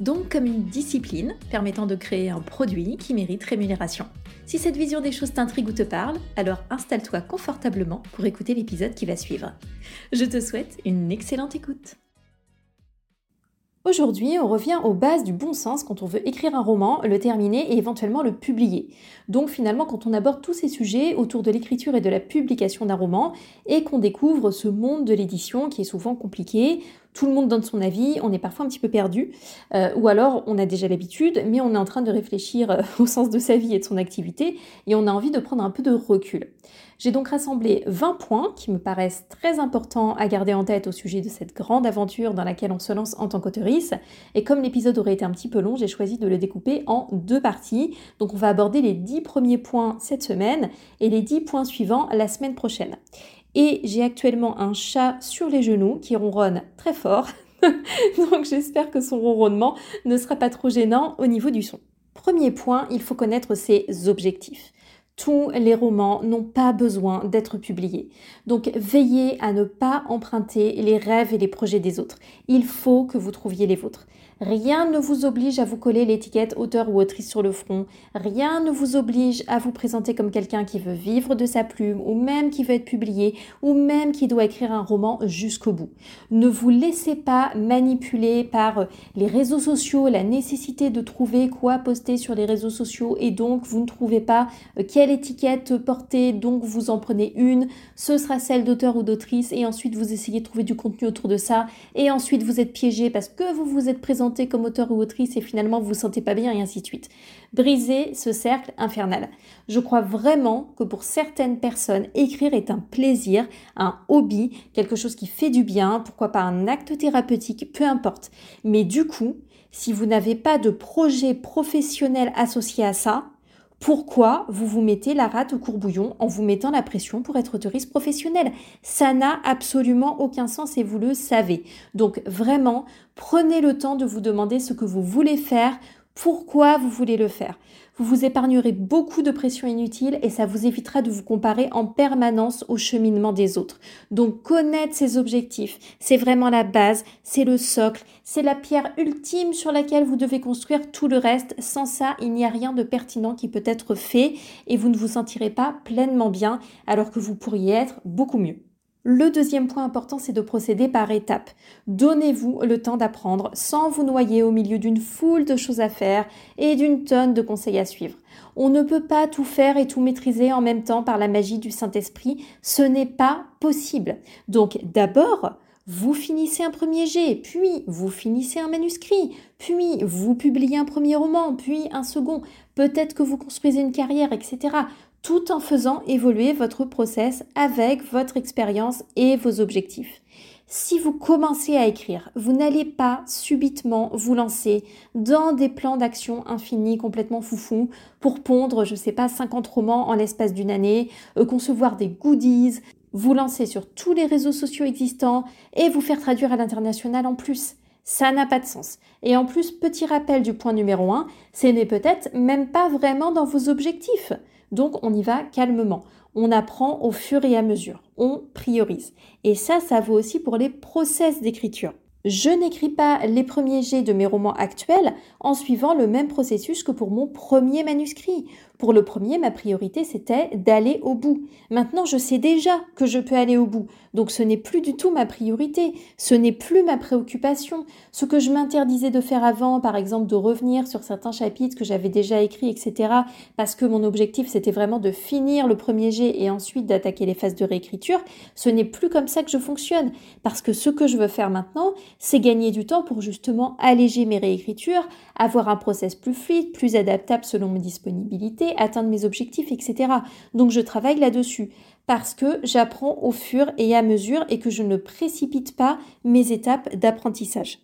Donc comme une discipline permettant de créer un produit qui mérite rémunération. Si cette vision des choses t'intrigue ou te parle, alors installe-toi confortablement pour écouter l'épisode qui va suivre. Je te souhaite une excellente écoute. Aujourd'hui, on revient aux bases du bon sens quand on veut écrire un roman, le terminer et éventuellement le publier. Donc finalement, quand on aborde tous ces sujets autour de l'écriture et de la publication d'un roman, et qu'on découvre ce monde de l'édition qui est souvent compliqué, tout le monde donne son avis, on est parfois un petit peu perdu, euh, ou alors on a déjà l'habitude, mais on est en train de réfléchir euh, au sens de sa vie et de son activité, et on a envie de prendre un peu de recul. J'ai donc rassemblé 20 points qui me paraissent très importants à garder en tête au sujet de cette grande aventure dans laquelle on se lance en tant qu'auteurice, et comme l'épisode aurait été un petit peu long, j'ai choisi de le découper en deux parties. Donc on va aborder les 10 premiers points cette semaine et les 10 points suivants la semaine prochaine. Et j'ai actuellement un chat sur les genoux qui ronronne très fort. Donc j'espère que son ronronnement ne sera pas trop gênant au niveau du son. Premier point, il faut connaître ses objectifs. Tous les romans n'ont pas besoin d'être publiés. Donc veillez à ne pas emprunter les rêves et les projets des autres. Il faut que vous trouviez les vôtres. Rien ne vous oblige à vous coller l'étiquette auteur ou autrice sur le front. Rien ne vous oblige à vous présenter comme quelqu'un qui veut vivre de sa plume ou même qui veut être publié ou même qui doit écrire un roman jusqu'au bout. Ne vous laissez pas manipuler par les réseaux sociaux, la nécessité de trouver quoi poster sur les réseaux sociaux et donc vous ne trouvez pas euh, quelle étiquette porter, donc vous en prenez une, ce sera celle d'auteur ou d'autrice et ensuite vous essayez de trouver du contenu autour de ça et ensuite vous êtes piégé parce que vous vous êtes présenté comme auteur ou autrice et finalement vous vous sentez pas bien et ainsi de suite. Brisez ce cercle infernal. Je crois vraiment que pour certaines personnes, écrire est un plaisir, un hobby, quelque chose qui fait du bien, pourquoi pas un acte thérapeutique, peu importe. Mais du coup, si vous n'avez pas de projet professionnel associé à ça, pourquoi vous vous mettez la rate au courbouillon en vous mettant la pression pour être autoriste professionnel? Ça n'a absolument aucun sens et vous le savez. Donc vraiment, prenez le temps de vous demander ce que vous voulez faire, pourquoi vous voulez le faire. Vous vous épargnerez beaucoup de pression inutile et ça vous évitera de vous comparer en permanence au cheminement des autres. Donc connaître ses objectifs, c'est vraiment la base, c'est le socle, c'est la pierre ultime sur laquelle vous devez construire tout le reste. Sans ça, il n'y a rien de pertinent qui peut être fait et vous ne vous sentirez pas pleinement bien alors que vous pourriez être beaucoup mieux. Le deuxième point important, c'est de procéder par étapes. Donnez-vous le temps d'apprendre sans vous noyer au milieu d'une foule de choses à faire et d'une tonne de conseils à suivre. On ne peut pas tout faire et tout maîtriser en même temps par la magie du Saint-Esprit. Ce n'est pas possible. Donc d'abord, vous finissez un premier jet, puis vous finissez un manuscrit, puis vous publiez un premier roman, puis un second, peut-être que vous construisez une carrière, etc tout en faisant évoluer votre process avec votre expérience et vos objectifs. Si vous commencez à écrire, vous n'allez pas subitement vous lancer dans des plans d'action infinis complètement foufou pour pondre, je sais pas, 50 romans en l'espace d'une année, euh, concevoir des goodies, vous lancer sur tous les réseaux sociaux existants et vous faire traduire à l'international en plus. Ça n'a pas de sens. Et en plus, petit rappel du point numéro 1, ce n'est peut-être même pas vraiment dans vos objectifs. Donc on y va calmement. On apprend au fur et à mesure. On priorise. Et ça, ça vaut aussi pour les process d'écriture. Je n'écris pas les premiers jets de mes romans actuels en suivant le même processus que pour mon premier manuscrit. Pour le premier, ma priorité, c'était d'aller au bout. Maintenant, je sais déjà que je peux aller au bout. Donc ce n'est plus du tout ma priorité. Ce n'est plus ma préoccupation. Ce que je m'interdisais de faire avant, par exemple, de revenir sur certains chapitres que j'avais déjà écrits, etc., parce que mon objectif, c'était vraiment de finir le premier jet et ensuite d'attaquer les phases de réécriture, ce n'est plus comme ça que je fonctionne. Parce que ce que je veux faire maintenant, c'est gagner du temps pour justement alléger mes réécritures, avoir un process plus fluide, plus adaptable selon mes disponibilités, atteindre mes objectifs, etc. Donc je travaille là-dessus parce que j'apprends au fur et à mesure et que je ne précipite pas mes étapes d'apprentissage.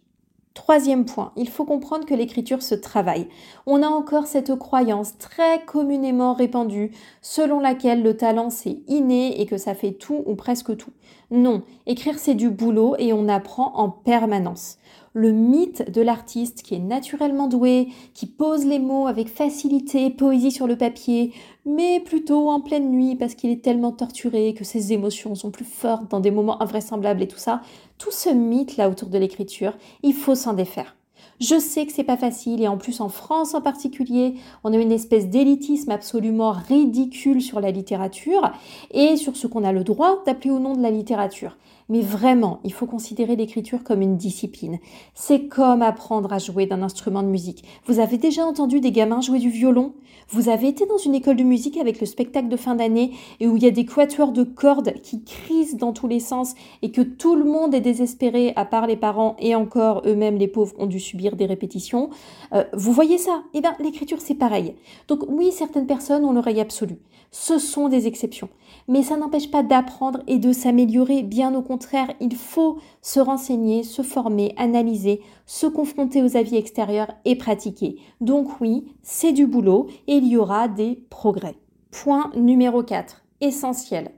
Troisième point, il faut comprendre que l'écriture se travaille. On a encore cette croyance très communément répandue selon laquelle le talent c'est inné et que ça fait tout ou presque tout. Non, écrire c'est du boulot et on apprend en permanence le mythe de l'artiste qui est naturellement doué, qui pose les mots avec facilité, poésie sur le papier, mais plutôt en pleine nuit parce qu'il est tellement torturé que ses émotions sont plus fortes dans des moments invraisemblables et tout ça. Tout ce mythe là autour de l'écriture, il faut s'en défaire. Je sais que c'est pas facile et en plus en France en particulier, on a une espèce d'élitisme absolument ridicule sur la littérature et sur ce qu'on a le droit d'appeler au nom de la littérature. Mais vraiment, il faut considérer l'écriture comme une discipline. C'est comme apprendre à jouer d'un instrument de musique. Vous avez déjà entendu des gamins jouer du violon? Vous avez été dans une école de musique avec le spectacle de fin d'année et où il y a des quatuors de cordes qui crisent dans tous les sens et que tout le monde est désespéré à part les parents et encore eux-mêmes les pauvres ont dû subir des répétitions. Euh, vous voyez ça? Eh bien, l'écriture c'est pareil. Donc oui, certaines personnes ont l'oreille absolue. Ce sont des exceptions. Mais ça n'empêche pas d'apprendre et de s'améliorer. Bien au contraire, il faut se renseigner, se former, analyser, se confronter aux avis extérieurs et pratiquer. Donc oui, c'est du boulot et il y aura des progrès. Point numéro 4, essentiel.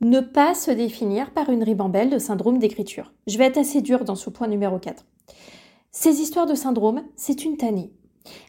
Ne pas se définir par une ribambelle de syndrome d'écriture. Je vais être assez dur dans ce point numéro 4. Ces histoires de syndrome, c'est une tannée.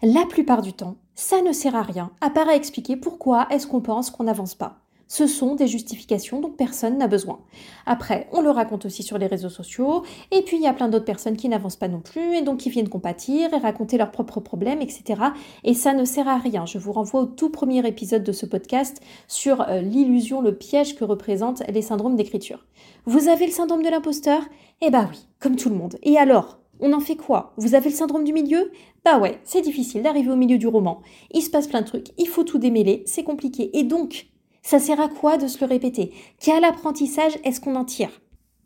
La plupart du temps, ça ne sert à rien, à part à expliquer pourquoi est-ce qu'on pense qu'on n'avance pas. Ce sont des justifications dont personne n'a besoin. Après, on le raconte aussi sur les réseaux sociaux, et puis il y a plein d'autres personnes qui n'avancent pas non plus, et donc qui viennent compatir et raconter leurs propres problèmes, etc. Et ça ne sert à rien. Je vous renvoie au tout premier épisode de ce podcast sur euh, l'illusion, le piège que représentent les syndromes d'écriture. Vous avez le syndrome de l'imposteur? Eh bah oui, comme tout le monde. Et alors on en fait quoi? Vous avez le syndrome du milieu? Bah ouais, c'est difficile d'arriver au milieu du roman. Il se passe plein de trucs, il faut tout démêler, c'est compliqué. Et donc, ça sert à quoi de se le répéter? Quel apprentissage est-ce qu'on en tire?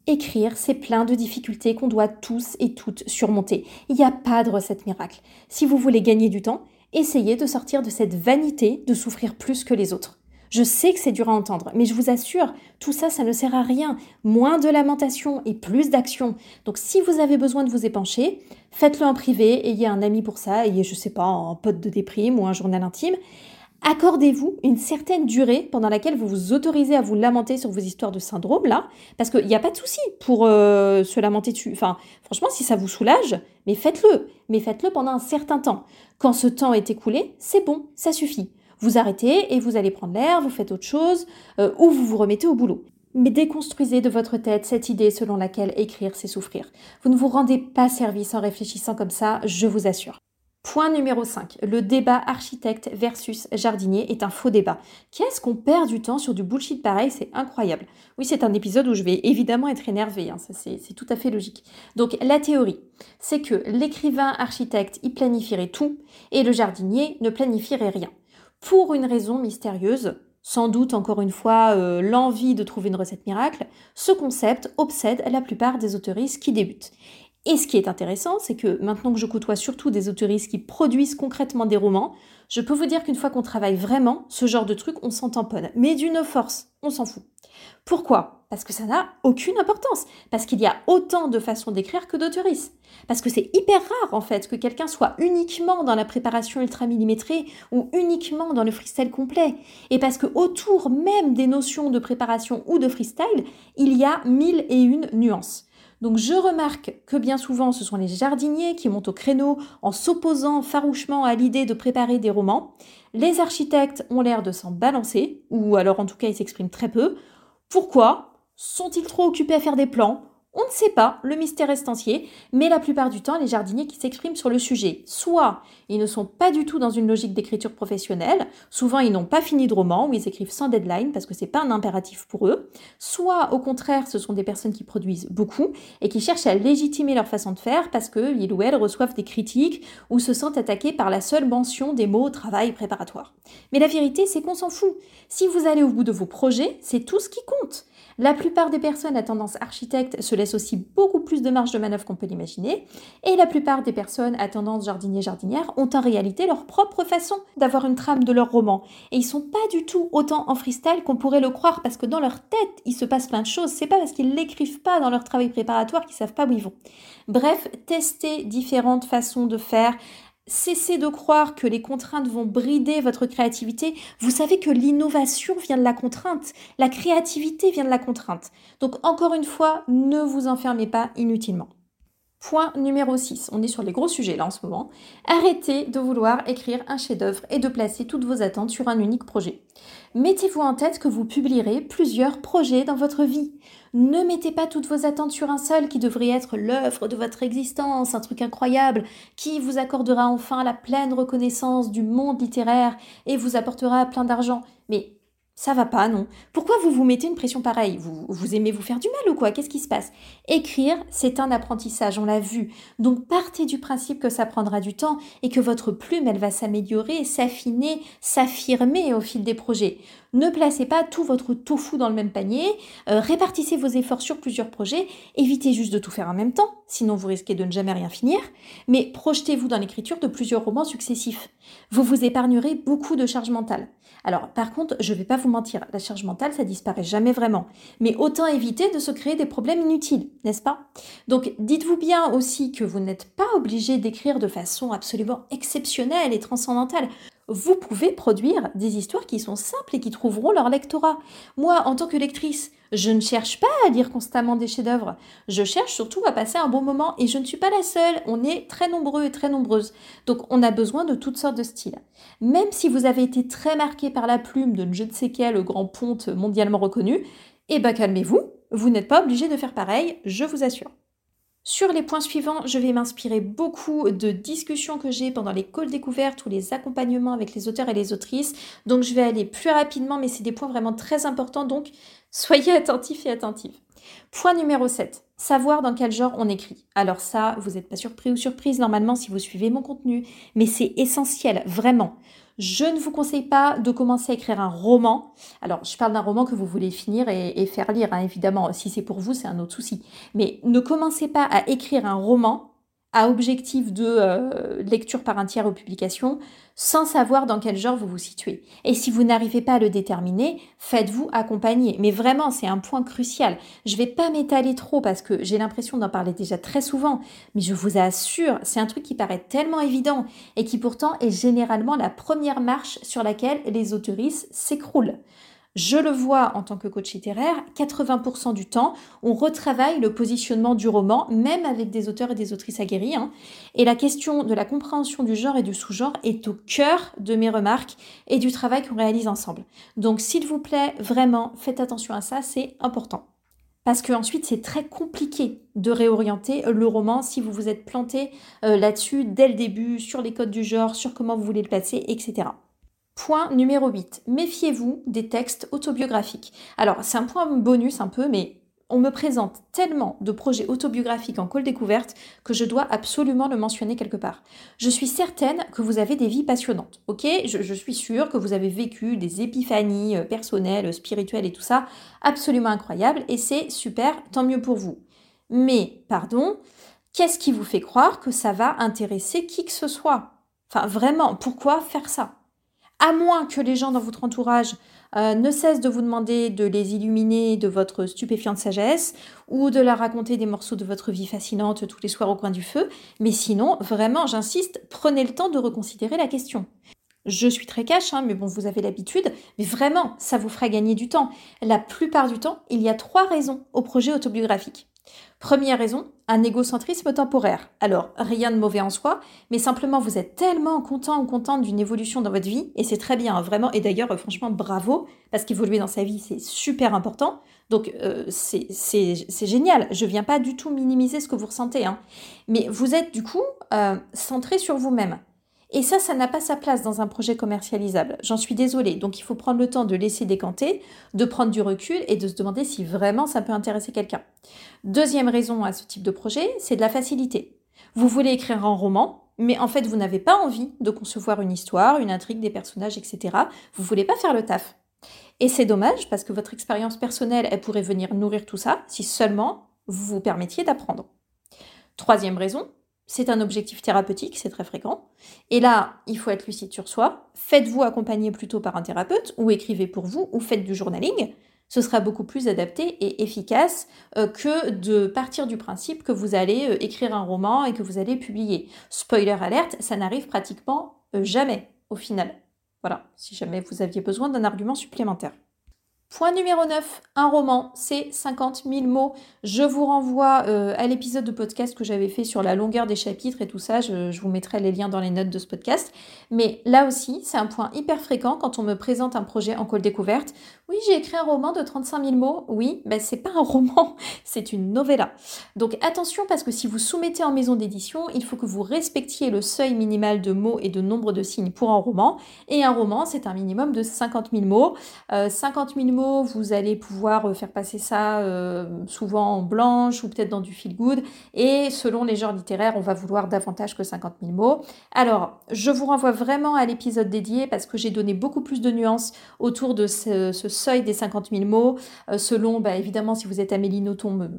Écrire, c'est plein de difficultés qu'on doit tous et toutes surmonter. Il n'y a pas de recette miracle. Si vous voulez gagner du temps, essayez de sortir de cette vanité de souffrir plus que les autres. Je sais que c'est dur à entendre, mais je vous assure, tout ça, ça ne sert à rien. Moins de lamentation et plus d'action. Donc si vous avez besoin de vous épancher, faites-le en privé, ayez un ami pour ça, ayez, je sais pas, un pote de déprime ou un journal intime. Accordez-vous une certaine durée pendant laquelle vous vous autorisez à vous lamenter sur vos histoires de syndrome, là, parce qu'il n'y a pas de souci pour euh, se lamenter dessus. Enfin, franchement, si ça vous soulage, mais faites-le. Mais faites-le pendant un certain temps. Quand ce temps est écoulé, c'est bon, ça suffit. Vous arrêtez et vous allez prendre l'air, vous faites autre chose, euh, ou vous vous remettez au boulot. Mais déconstruisez de votre tête cette idée selon laquelle écrire, c'est souffrir. Vous ne vous rendez pas service en réfléchissant comme ça, je vous assure. Point numéro 5. Le débat architecte versus jardinier est un faux débat. Qu'est-ce qu'on perd du temps sur du bullshit pareil? C'est incroyable. Oui, c'est un épisode où je vais évidemment être énervée, hein, c'est tout à fait logique. Donc la théorie, c'est que l'écrivain architecte, il planifierait tout et le jardinier ne planifierait rien pour une raison mystérieuse, sans doute encore une fois euh, l'envie de trouver une recette miracle, ce concept obsède la plupart des autoristes qui débutent. Et ce qui est intéressant, c'est que maintenant que je côtoie surtout des autoristes qui produisent concrètement des romans, je peux vous dire qu'une fois qu'on travaille vraiment, ce genre de truc, on s'en tamponne. Mais d'une force, on s'en fout. Pourquoi? Parce que ça n'a aucune importance. Parce qu'il y a autant de façons d'écrire que d'autoristes. Parce que c'est hyper rare en fait que quelqu'un soit uniquement dans la préparation ultra millimétrée ou uniquement dans le freestyle complet. Et parce que autour même des notions de préparation ou de freestyle, il y a mille et une nuances. Donc je remarque que bien souvent ce sont les jardiniers qui montent au créneau en s'opposant farouchement à l'idée de préparer des romans. Les architectes ont l'air de s'en balancer, ou alors en tout cas ils s'expriment très peu. Pourquoi? Sont-ils trop occupés à faire des plans? On ne sait pas, le mystère est entier, mais la plupart du temps, les jardiniers qui s'expriment sur le sujet, soit ils ne sont pas du tout dans une logique d'écriture professionnelle, souvent ils n'ont pas fini de roman ou ils écrivent sans deadline parce que c'est pas un impératif pour eux, soit au contraire, ce sont des personnes qui produisent beaucoup et qui cherchent à légitimer leur façon de faire parce qu'ils ou elles reçoivent des critiques ou se sentent attaqués par la seule mention des mots travail préparatoire. Mais la vérité, c'est qu'on s'en fout. Si vous allez au bout de vos projets, c'est tout ce qui compte. La plupart des personnes à tendance architecte se laissent laisse aussi beaucoup plus de marge de manœuvre qu'on peut l'imaginer. Et la plupart des personnes à tendance jardinier-jardinière ont en réalité leur propre façon d'avoir une trame de leur roman. Et ils sont pas du tout autant en freestyle qu'on pourrait le croire parce que dans leur tête, il se passe plein de choses. C'est pas parce qu'ils l'écrivent pas dans leur travail préparatoire qu'ils savent pas où ils vont. Bref, testez différentes façons de faire. Cessez de croire que les contraintes vont brider votre créativité. Vous savez que l'innovation vient de la contrainte, la créativité vient de la contrainte. Donc encore une fois, ne vous enfermez pas inutilement. Point numéro 6, on est sur les gros sujets là en ce moment. Arrêtez de vouloir écrire un chef-d'œuvre et de placer toutes vos attentes sur un unique projet. Mettez-vous en tête que vous publierez plusieurs projets dans votre vie. Ne mettez pas toutes vos attentes sur un seul qui devrait être l'œuvre de votre existence, un truc incroyable, qui vous accordera enfin la pleine reconnaissance du monde littéraire et vous apportera plein d'argent. Mais ça va pas, non. Pourquoi vous vous mettez une pression pareille? Vous, vous aimez vous faire du mal ou quoi? Qu'est-ce qui se passe? Écrire, c'est un apprentissage, on l'a vu. Donc partez du principe que ça prendra du temps et que votre plume, elle va s'améliorer, s'affiner, s'affirmer au fil des projets. Ne placez pas tout votre tofu dans le même panier, euh, répartissez vos efforts sur plusieurs projets, évitez juste de tout faire en même temps, sinon vous risquez de ne jamais rien finir, mais projetez-vous dans l'écriture de plusieurs romans successifs. Vous vous épargnerez beaucoup de charge mentale. Alors par contre, je ne vais pas vous mentir, la charge mentale, ça disparaît jamais vraiment, mais autant éviter de se créer des problèmes inutiles, n'est-ce pas? Donc dites-vous bien aussi que vous n'êtes pas obligé d'écrire de façon absolument exceptionnelle et transcendantale vous pouvez produire des histoires qui sont simples et qui trouveront leur lectorat. Moi, en tant que lectrice, je ne cherche pas à lire constamment des chefs-d'œuvre. Je cherche surtout à passer un bon moment et je ne suis pas la seule. On est très nombreux et très nombreuses. Donc, on a besoin de toutes sortes de styles. Même si vous avez été très marqué par la plume de je ne sais quel grand ponte mondialement reconnu, eh ben calmez-vous. Vous n'êtes pas obligé de faire pareil, je vous assure. Sur les points suivants, je vais m'inspirer beaucoup de discussions que j'ai pendant les calls découvertes ou les accompagnements avec les auteurs et les autrices. Donc je vais aller plus rapidement, mais c'est des points vraiment très importants, donc soyez attentifs et attentives. Point numéro 7. Savoir dans quel genre on écrit. Alors ça, vous n'êtes pas surpris ou surprise normalement si vous suivez mon contenu, mais c'est essentiel, vraiment. Je ne vous conseille pas de commencer à écrire un roman. Alors, je parle d'un roman que vous voulez finir et, faire lire, hein, évidemment. Si c'est pour vous, c'est un autre souci. Mais ne commencez pas à écrire un roman à objectif de euh, lecture par un tiers ou publication sans savoir dans quel genre vous vous situez. Et si vous n'arrivez pas à le déterminer, faites-vous accompagner. Mais vraiment, c'est un point crucial. Je ne vais pas m'étaler trop parce que j'ai l'impression d'en parler déjà très souvent, mais je vous assure, c'est un truc qui paraît tellement évident et qui pourtant est généralement la première marche sur laquelle les autoristes s'écroulent. Je le vois en tant que coach littéraire, 80% du temps, on retravaille le positionnement du roman, même avec des auteurs et des autrices aguerris. Hein. Et la question de la compréhension du genre et du sous-genre est au cœur de mes remarques et du travail qu'on réalise ensemble. Donc s'il vous plaît, vraiment, faites attention à ça, c'est important. Parce qu'ensuite, c'est très compliqué de réorienter le roman si vous vous êtes planté euh, là-dessus dès le début, sur les codes du genre, sur comment vous voulez le placer, etc. Point numéro 8. Méfiez-vous des textes autobiographiques. Alors, c'est un point bonus un peu, mais on me présente tellement de projets autobiographiques en call découverte que je dois absolument le mentionner quelque part. Je suis certaine que vous avez des vies passionnantes, ok? Je, je, suis sûre que vous avez vécu des épiphanies euh, personnelles, spirituelles et tout ça, absolument incroyables, et c'est super, tant mieux pour vous. Mais, pardon, qu'est-ce qui vous fait croire que ça va intéresser qui que ce soit? Enfin, vraiment, pourquoi faire ça? À moins que les gens dans votre entourage euh, ne cessent de vous demander de les illuminer de votre stupéfiante sagesse ou de leur raconter des morceaux de votre vie fascinante tous les soirs au coin du feu. Mais sinon, vraiment, j'insiste, prenez le temps de reconsidérer la question. Je suis très cash, hein, mais bon, vous avez l'habitude. Mais vraiment, ça vous fera gagner du temps. La plupart du temps, il y a trois raisons au projet autobiographique. Première raison, un égocentrisme temporaire. Alors, rien de mauvais en soi, mais simplement vous êtes tellement content ou contente d'une évolution dans votre vie, et c'est très bien, hein, vraiment, et d'ailleurs, euh, franchement, bravo, parce qu'évoluer dans sa vie, c'est super important. Donc, euh, c'est génial. Je viens pas du tout minimiser ce que vous ressentez, hein. mais vous êtes du coup euh, centré sur vous-même. Et ça, ça n'a pas sa place dans un projet commercialisable. J'en suis désolée. Donc il faut prendre le temps de laisser décanter, de prendre du recul et de se demander si vraiment ça peut intéresser quelqu'un. Deuxième raison à ce type de projet, c'est de la facilité. Vous voulez écrire un roman, mais en fait vous n'avez pas envie de concevoir une histoire, une intrigue, des personnages, etc. Vous voulez pas faire le taf. Et c'est dommage parce que votre expérience personnelle, elle pourrait venir nourrir tout ça si seulement vous vous permettiez d'apprendre. Troisième raison, c'est un objectif thérapeutique, c'est très fréquent. Et là, il faut être lucide sur soi. Faites-vous accompagner plutôt par un thérapeute ou écrivez pour vous ou faites du journaling. Ce sera beaucoup plus adapté et efficace euh, que de partir du principe que vous allez euh, écrire un roman et que vous allez publier. Spoiler alerte, ça n'arrive pratiquement euh, jamais au final. Voilà, si jamais vous aviez besoin d'un argument supplémentaire. Point numéro 9, un roman, c'est 50 000 mots. Je vous renvoie euh, à l'épisode de podcast que j'avais fait sur la longueur des chapitres et tout ça. Je, vous mettrai les liens dans les notes de ce podcast. Mais là aussi, c'est un point hyper fréquent quand on me présente un projet en call découverte. Oui, j'ai écrit un roman de 35 000 mots. Oui, ben c'est pas un roman, c'est une novella. Donc attention parce que si vous soumettez en maison d'édition, il faut que vous respectiez le seuil minimal de mots et de nombre de signes pour un roman. Et un roman, c'est un minimum de 50 000 mots. 50 000 mots vous allez pouvoir euh, faire passer ça euh, souvent en blanche ou peut-être dans du feel good. Et selon les genres littéraires, on va vouloir davantage que 50 000 mots. Alors, je vous renvoie vraiment à l'épisode dédié parce que j'ai donné beaucoup plus de nuances autour de ce, seuil des 50 000 mots. Euh, selon, bah, évidemment, si vous êtes Amélie Nothomb,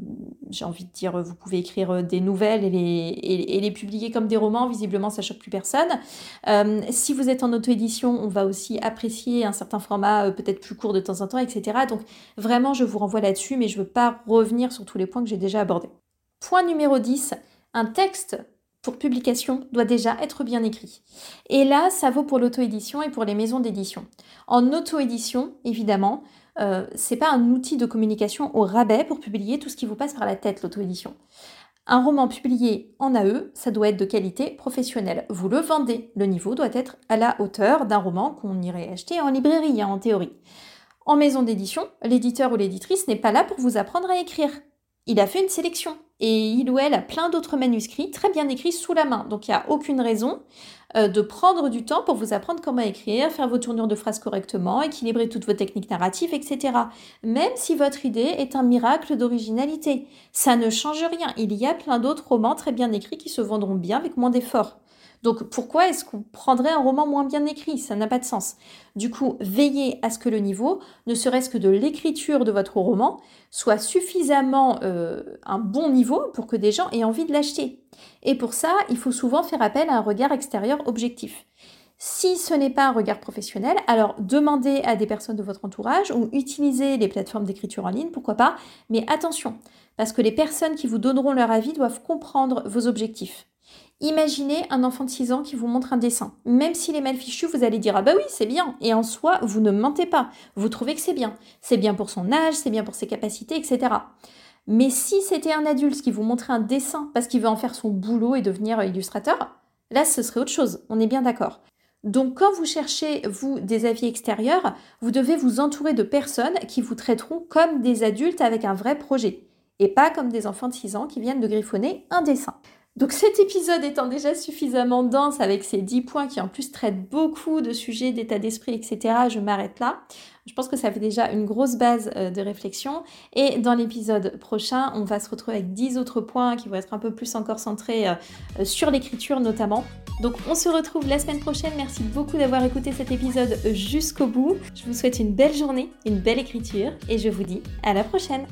j'ai envie de dire, vous pouvez écrire des nouvelles et les, et, les publier comme des romans. Visiblement, ça choque plus personne. si vous êtes en auto-édition, on va aussi apprécier un certain format peut-être plus court de temps en temps, Donc vraiment, je vous renvoie là-dessus, mais je ne veux pas revenir sur tous les points que j'ai déjà abordés. Point numéro 10, un texte pour publication doit déjà être bien écrit. Et là, ça vaut pour l'auto-édition et pour les maisons d'édition. En auto-édition, évidemment, euh, c'est pas un outil de communication au rabais pour publier tout ce qui vous passe par la tête, l'auto-édition. Un roman publié en AE, ça doit être de qualité professionnelle. Vous le vendez. Le niveau doit être à la hauteur d'un roman qu'on irait acheter en librairie, hein, en théorie. En maison d'édition, l'éditeur ou l'éditrice n'est pas là pour vous apprendre à écrire. Il a fait une sélection et il ou elle a plein d'autres manuscrits très bien écrits sous la main. Donc il n'y a aucune raison euh, de prendre du temps pour vous apprendre comment écrire, faire vos tournures de phrases correctement, équilibrer toutes vos techniques narratives, etc. Même si votre idée est un miracle d'originalité. Ça ne change rien. Il y a plein d'autres romans très bien écrits qui se vendront bien avec moins d'efforts. Donc pourquoi est-ce qu'on prendrait un roman moins bien écrit? Ça n'a pas de sens. Du coup, veillez à ce que le niveau, ne serait-ce que de l'écriture de votre roman, soit suffisamment euh, un bon niveau pour que des gens aient envie de l'acheter. Et pour ça, il faut souvent faire appel à un regard extérieur objectif. Si ce n'est pas un regard professionnel, alors demandez à des personnes de votre entourage ou utilisez les plateformes d'écriture en ligne, pourquoi pas. Mais attention, parce que les personnes qui vous donneront leur avis doivent comprendre vos objectifs. Imaginez un enfant de 6 ans qui vous montre un dessin. Même s'il est mal fichu, vous allez dire Ah bah oui, c'est bien. Et en soi, vous ne mentez pas. Vous trouvez que c'est bien. C'est bien pour son âge, c'est bien pour ses capacités, etc. Mais si c'était un adulte qui vous montrait un dessin parce qu'il veut en faire son boulot et devenir illustrateur, là ce serait autre chose. On est bien d'accord. Donc quand vous cherchez, vous, des avis extérieurs, vous devez vous entourer de personnes qui vous traiteront comme des adultes avec un vrai projet, et pas comme des enfants de 6 ans qui viennent de griffonner un dessin. Donc cet épisode étant déjà suffisamment dense avec ces 10 points qui en plus traitent beaucoup de sujets d'état d'esprit, etc., je m'arrête là. Je pense que ça fait déjà une grosse base euh, de réflexion. Et dans l'épisode prochain, on va se retrouver avec 10 autres points qui vont être un peu plus encore centrés euh, euh, sur l'écriture notamment. Donc on se retrouve la semaine prochaine. Merci beaucoup d'avoir écouté cet épisode jusqu'au bout. Je vous souhaite une belle journée, une belle écriture et je vous dis à la prochaine.